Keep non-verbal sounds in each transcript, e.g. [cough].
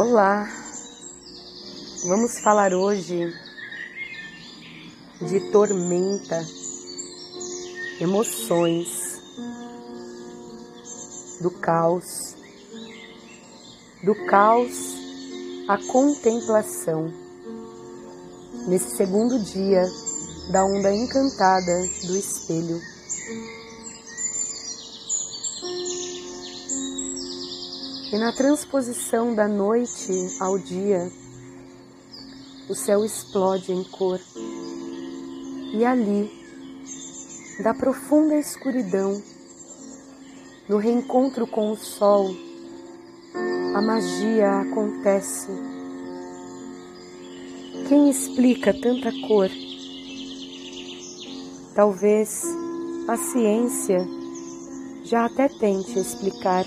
Olá, vamos falar hoje de tormenta, emoções, do caos, do caos à contemplação, nesse segundo dia da onda encantada do espelho. E na transposição da noite ao dia, o céu explode em cor. E ali, da profunda escuridão, no reencontro com o sol, a magia acontece. Quem explica tanta cor? Talvez a ciência já até tente explicar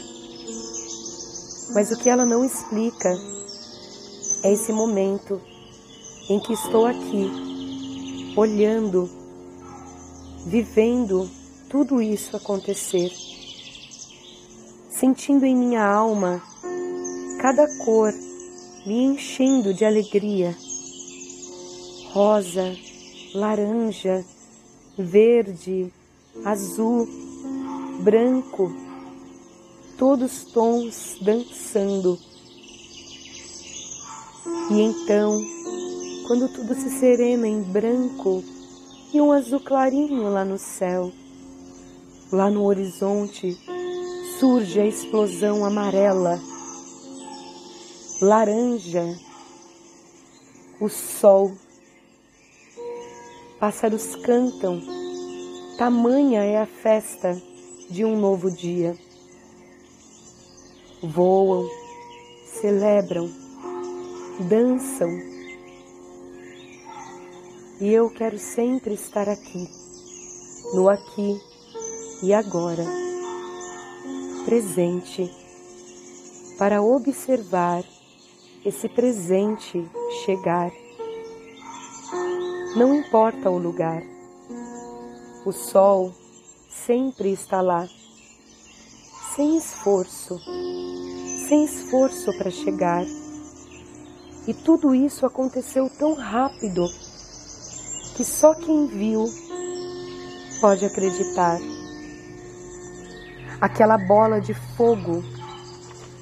mas o que ela não explica é esse momento em que estou aqui, olhando, vivendo tudo isso acontecer, sentindo em minha alma cada cor me enchendo de alegria. Rosa, laranja, verde, azul, branco, todos tons dançando. E então, quando tudo se serena em branco e um azul clarinho lá no céu, lá no horizonte surge a explosão amarela, laranja, o sol. Pássaros cantam, tamanha é a festa de um novo dia voam, celebram, dançam. E eu quero sempre estar aqui, no aqui e agora, presente, para observar esse presente chegar. Não importa o lugar, o sol sempre está lá, sem esforço sem esforço para chegar. E tudo isso aconteceu tão rápido que só quem viu pode acreditar. Aquela bola de fogo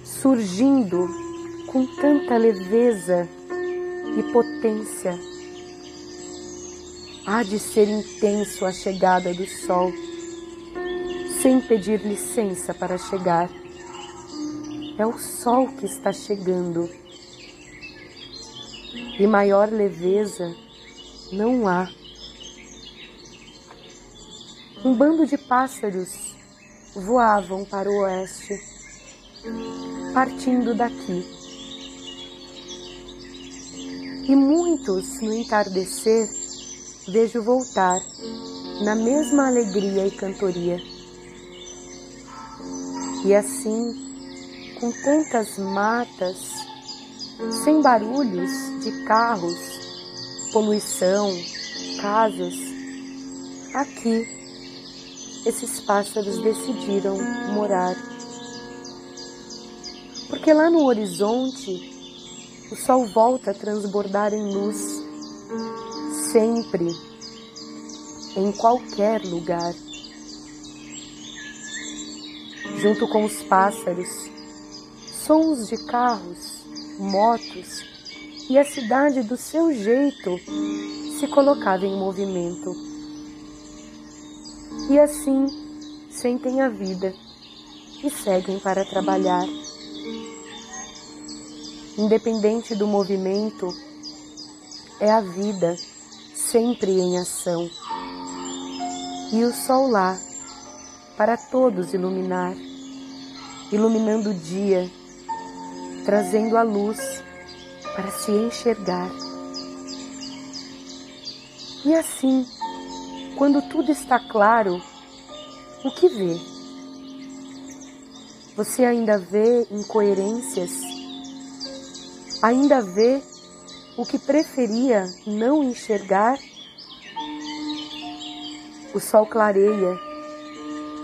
surgindo com tanta leveza e potência. Há de ser intenso a chegada do sol, sem pedir licença para chegar. É o sol que está chegando. E maior leveza não há. Um bando de pássaros voavam para o oeste, partindo daqui. E muitos, no entardecer, vejo voltar na mesma alegria e cantoria. E assim com tantas matas, sem barulhos de carros, poluição, casas, aqui esses pássaros decidiram morar. Porque lá no horizonte o sol volta a transbordar em luz, sempre, em qualquer lugar. Junto com os pássaros, sons de carros, motos e a cidade do seu jeito se colocava em movimento. E assim sentem a vida e seguem para trabalhar. Independente do movimento, é a vida sempre em ação. E o sol lá, para todos iluminar, iluminando o dia trazendo a luz para se enxergar. E assim, quando tudo está claro, o que vê? Você ainda vê incoerências? Ainda vê o que preferia não enxergar? O sol clareia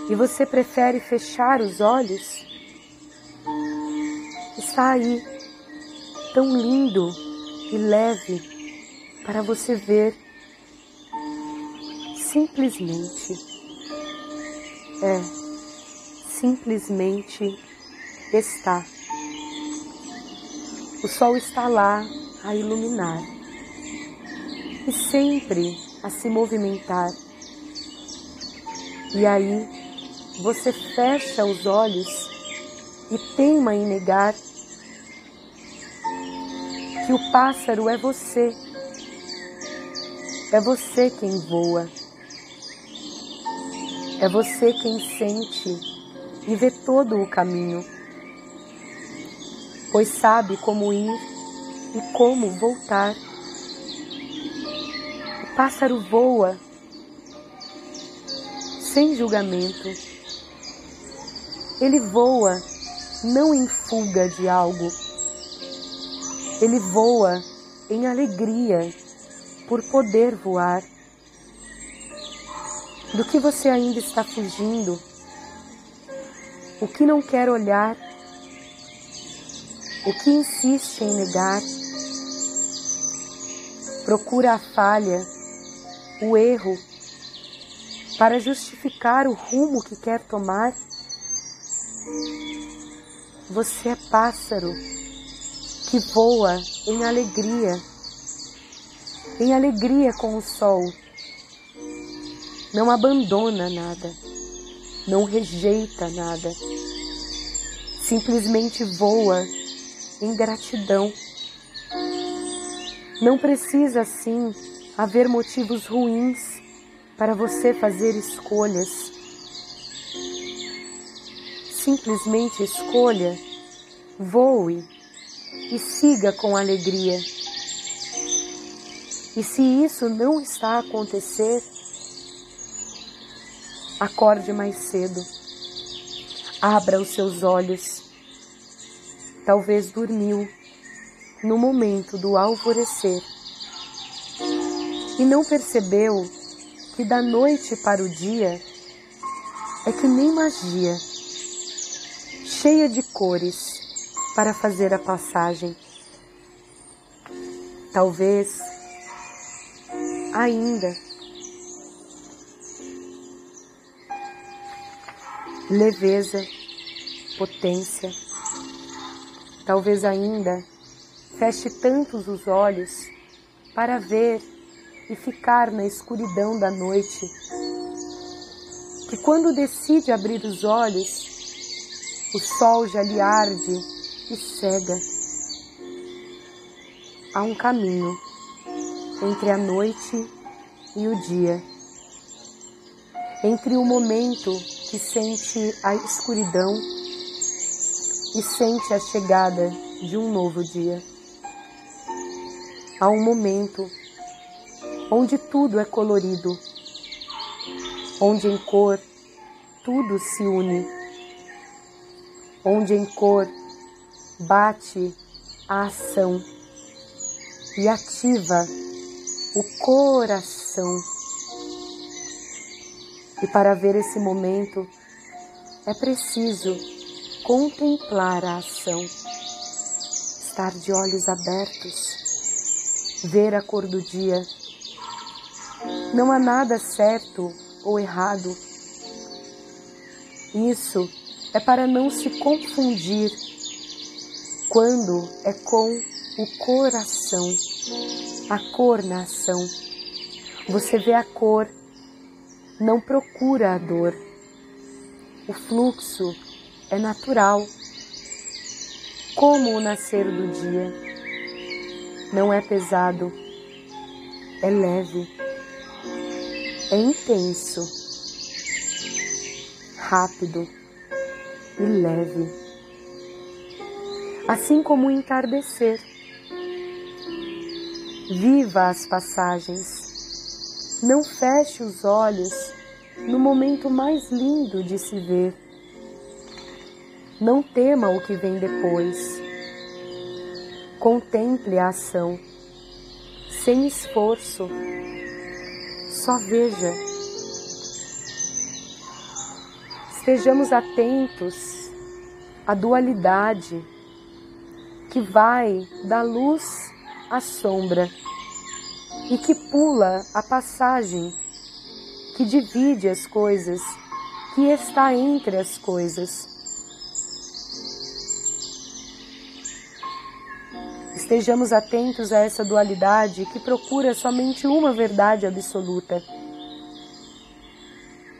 e você prefere fechar os olhos? Está aí, tão lindo e leve para você ver simplesmente. É, simplesmente está. O sol está lá a iluminar e sempre a se movimentar. E aí você fecha os olhos e teima em negar que o pássaro é você. É você quem voa. É você quem sente e vê todo o caminho, pois sabe como ir e como voltar pássaro voa sem julgamento. Ele voa não em fuga de algo. Ele voa em alegria por poder voar. Do que você ainda está fugindo? O que não quer olhar? O que insiste em negar? Procura a falha o erro para justificar o rumo que quer tomar? Você é pássaro que voa em alegria, em alegria com o sol. Não abandona nada, não rejeita nada, simplesmente voa em gratidão. Não precisa assim haver motivos ruins para você fazer escolhas. Simplesmente escolha, voe e siga com alegria. E se isso não está a acontecer, acorde mais cedo. Abra os seus olhos. Talvez dormiu no momento do alvorecer e não percebeu que da noite para o dia é que nem magia, cheia de cores para fazer a passagem. Talvez ainda leveza, potência, talvez ainda feche tantos os olhos para ver e ficar na escuridão da noite, que quando decide abrir os olhos, o sol já lhe arde e cega. Há um caminho entre a noite e o dia, entre o momento que sente a escuridão e sente a chegada de um novo dia. Há um momento onde tudo é colorido, onde em cor tudo se une, onde em cor bate a ação e ativa o coração. E para ver esse momento é preciso contemplar a ação, estar de olhos abertos, ver a cor do dia não há nada certo ou errado. Isso é para não se confundir quando é com o coração, a cor na ação. Você vê a cor, não procura a dor. O fluxo é natural, como o nascer do dia. Não é pesado, é leve é intenso, rápido e leve, assim como o entardecer. Viva as passagens, não feche os olhos no momento mais lindo de se ver. Não tema o que vem depois. Contemple a ação, sem esforço, só veja. Estejamos atentos à dualidade que vai da luz à sombra e que pula a passagem que divide as coisas, que está entre as coisas. Estejamos atentos a essa dualidade que procura somente uma verdade absoluta,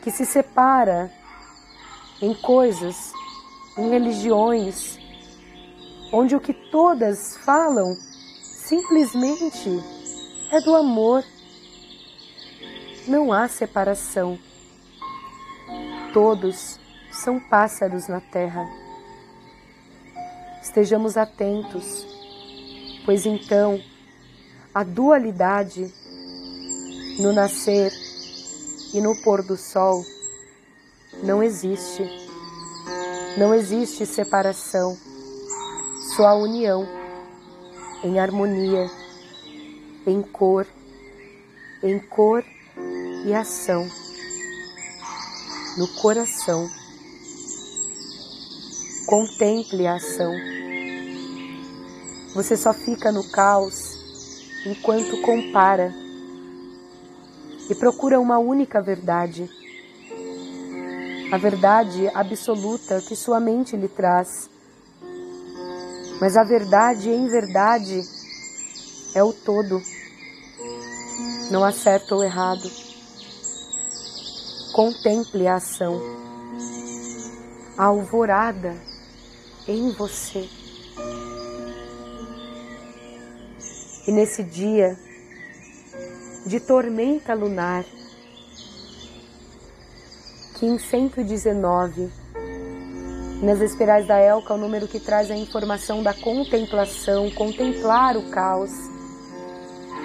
que se separa em coisas, em religiões, onde o que todas falam simplesmente é do amor. Não há separação. Todos são pássaros na terra. Estejamos atentos, pois então a dualidade no nascer e no pôr do sol não existe. Não existe separação, só a união em harmonia, em cor, em cor e ação, no coração. Contemple a ação. Você só fica no caos enquanto compara e procura uma única verdade a verdade absoluta que sua mente lhe traz. Mas a verdade, em verdade, é o todo. Não há certo ou errado. Contemple a ação. A alvorada em você. E nesse dia de tormenta lunar, que em 119, nas espirais da Elca, o número que traz a informação da contemplação, contemplar o caos,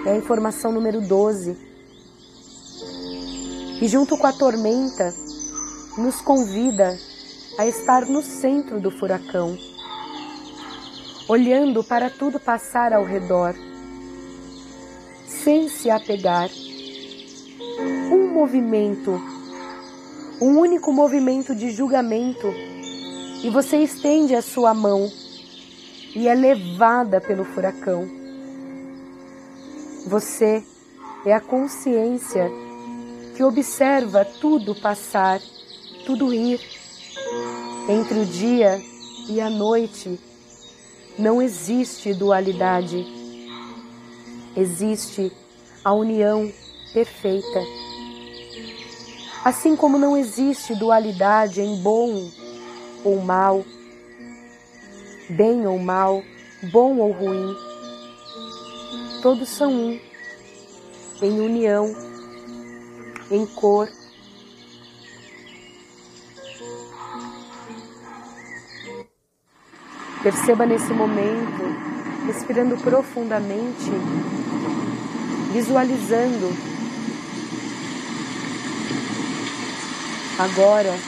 é a informação número 12. E junto com a tormenta, nos convida a estar no centro do furacão, olhando para tudo passar ao redor, sem se apegar. Um movimento um único movimento de julgamento e você estende a sua mão e é levada pelo furacão. Você é a consciência que observa tudo passar, tudo ir. Entre o dia e a noite não existe dualidade, existe a união perfeita. Assim como não existe dualidade em bom ou mal, bem ou mal, bom ou ruim, todos são um, em união, em cor. Perceba nesse momento, respirando profundamente, visualizando agora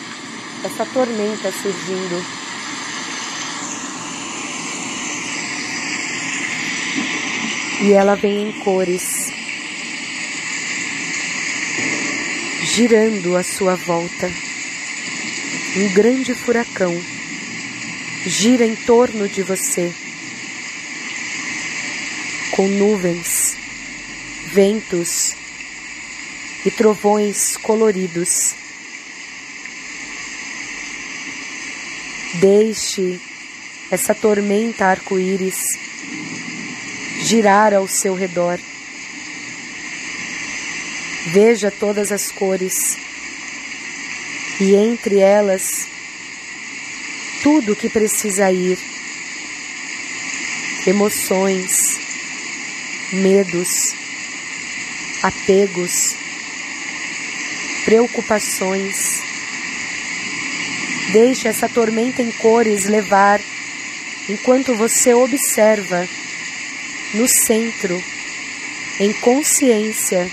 essa tormenta surgindo. E ela vem em cores, girando à sua volta. Um grande furacão gira em torno de você, com nuvens, ventos e trovões coloridos. Deixe essa tormenta arco-íris girar ao seu redor. Veja todas as cores e entre elas tudo que precisa ir: emoções, medos, apegos, preocupações Deixe essa tormenta em cores levar enquanto você observa no centro, em consciência,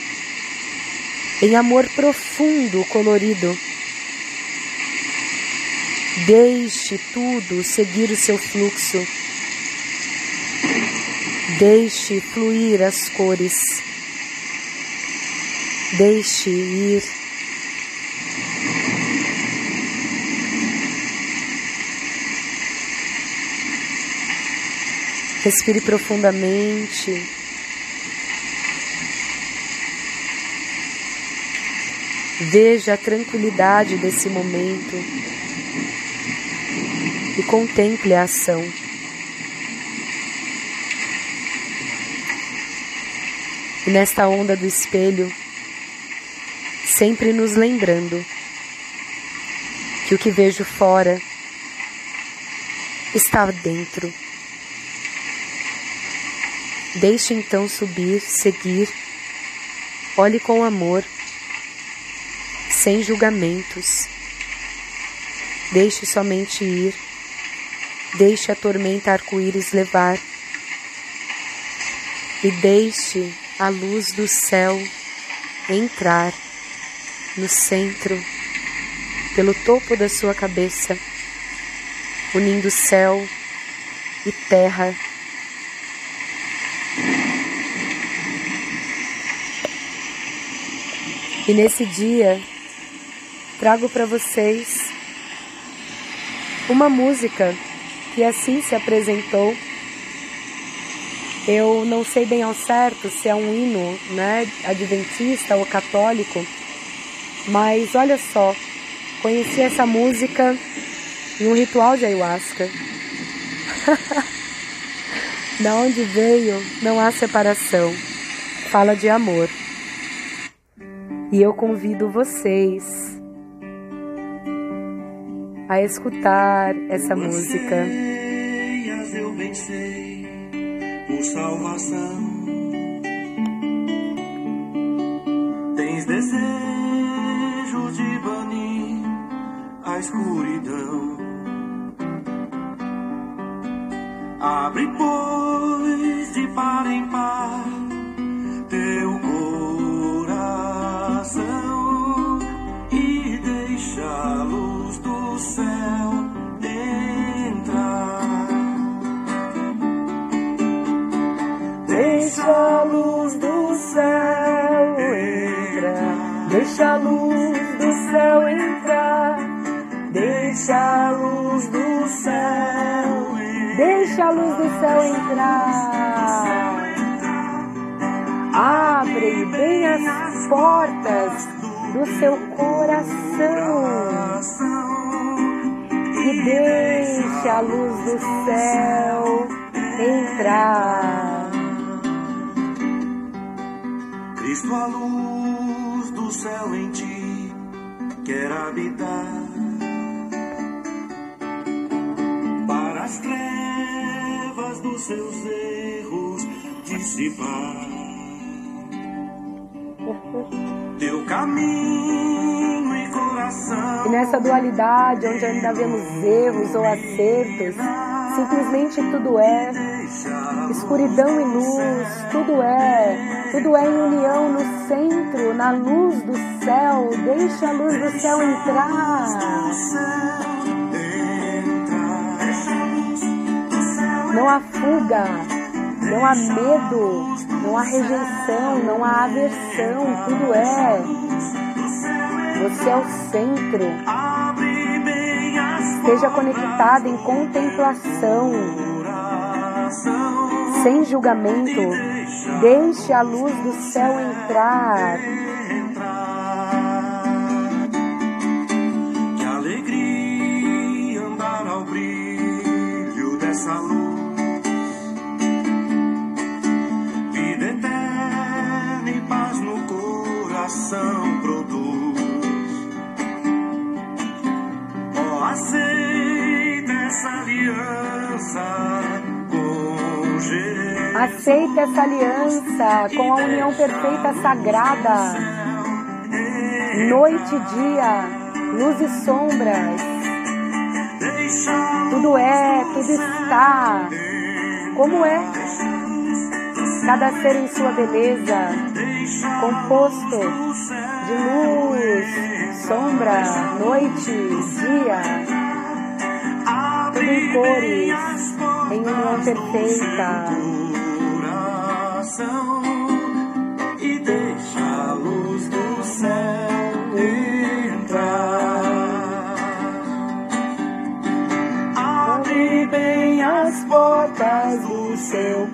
em amor profundo, colorido. Deixe tudo seguir o seu fluxo. Deixe fluir as cores. Deixe ir Respire profundamente. Veja a tranquilidade desse momento e contemple a ação. E nesta onda do espelho, sempre nos lembrando que o que vejo fora está dentro. Deixe então subir, seguir, olhe com amor, sem julgamentos. Deixe somente ir, deixe a tormenta arco-íris levar e deixe a luz do céu entrar no centro, pelo topo da sua cabeça, unindo céu e terra. E nesse dia, trago para vocês uma música que assim se apresentou. Eu não sei bem ao certo se é um hino, né, adventista ou católico, mas olha só, conheci essa música em um ritual de ayahuasca. [laughs] da onde veio, não há separação. Fala de amor. E eu convido vocês a escutar essa música. Eu venci por salvação. Tens desejo de banir a escuridão. Abre, pois, de par em par Deixa a luz do céu entrar. Deixa a luz do céu. Deixa a luz do céu entrar. Abre bem as portas do seu coração e deixa a luz do céu entrar. Quer habitar. Para as trevas dos seus erros dissipar. Teu caminho e coração. E nessa dualidade, onde ainda vemos erros ou acertos, simplesmente tudo é escuridão e luz, tudo é, tudo é em união no centro, na luz do céu. Deixa a luz do céu entrar. Não há fuga, não há medo, não há rejeição, não há aversão, tudo é. Você é o centro. Esteja conectado em contemplação, sem julgamento. Deixe a luz do céu entrar. Aceita essa aliança com a união perfeita sagrada. Noite e dia, luz e sombras. Tudo é, tudo está. Como é? Cada ser em sua beleza, composto de luz, sombra, noite, dia, tudo em cores, em união perfeita. Coração e deixa a luz do céu entrar. Abre bem as as portas do seu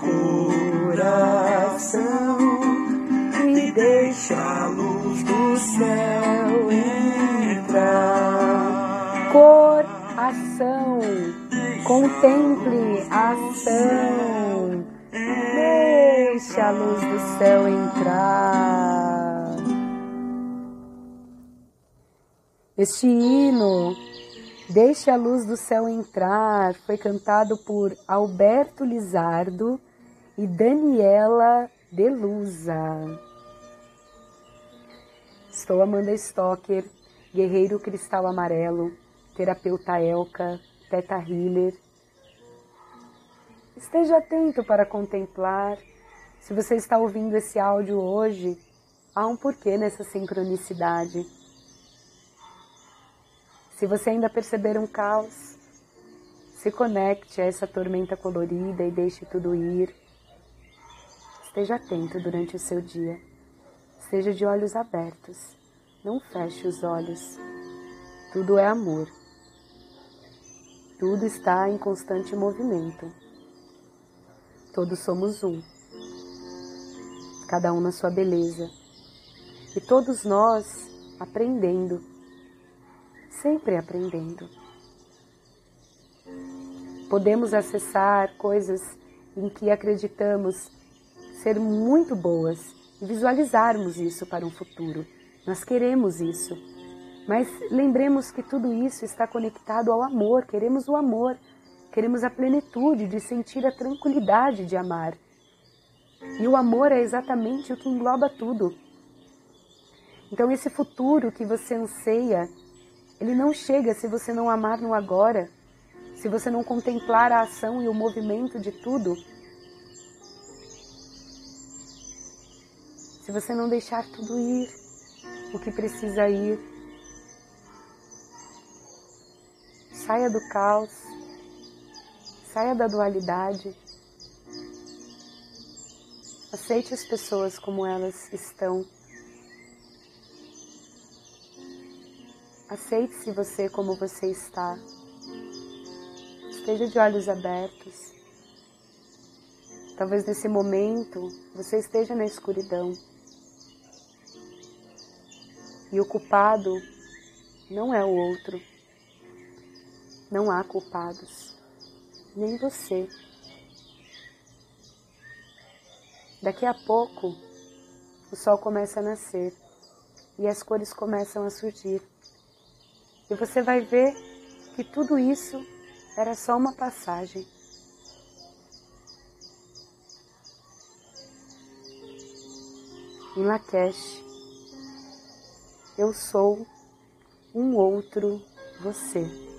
coração e deixa a luz do céu entrar. Cor, ação, contemple a ação. Deixe a luz do céu entrar. Este hino Deixe a luz do céu entrar foi cantado por Alberto Lizardo e Daniela Delusa. Estou Amanda Stocker, guerreiro cristal amarelo, terapeuta Elka, teta healer. Esteja atento para contemplar. Se você está ouvindo esse áudio hoje, há um porquê nessa sincronicidade. Se você ainda perceber um caos, se conecte a essa tormenta colorida e deixe tudo ir. Esteja atento durante o seu dia. Esteja de olhos abertos. Não feche os olhos. Tudo é amor. Tudo está em constante movimento. Todos somos um. Cada um na sua beleza. E todos nós aprendendo sempre aprendendo. Podemos acessar coisas em que acreditamos ser muito boas e visualizarmos isso para um futuro. Nós queremos isso. Mas lembremos que tudo isso está conectado ao amor, queremos o amor, queremos a plenitude de sentir a tranquilidade de amar. E o amor é exatamente o que engloba tudo. Então, esse futuro que você anseia, ele não chega se você não amar no agora, se você não contemplar a ação e o movimento de tudo. Se você não deixar tudo ir, o que precisa ir. Saia do caos, saia da dualidade. Aceite as pessoas como elas estão. Aceite-se você como você está. Esteja de olhos abertos. Talvez nesse momento você esteja na escuridão. E o culpado não é o outro. Não há culpados. Nem você. Daqui a pouco, o sol começa a nascer e as cores começam a surgir. E você vai ver que tudo isso era só uma passagem. Em Lakesh, eu sou um outro você.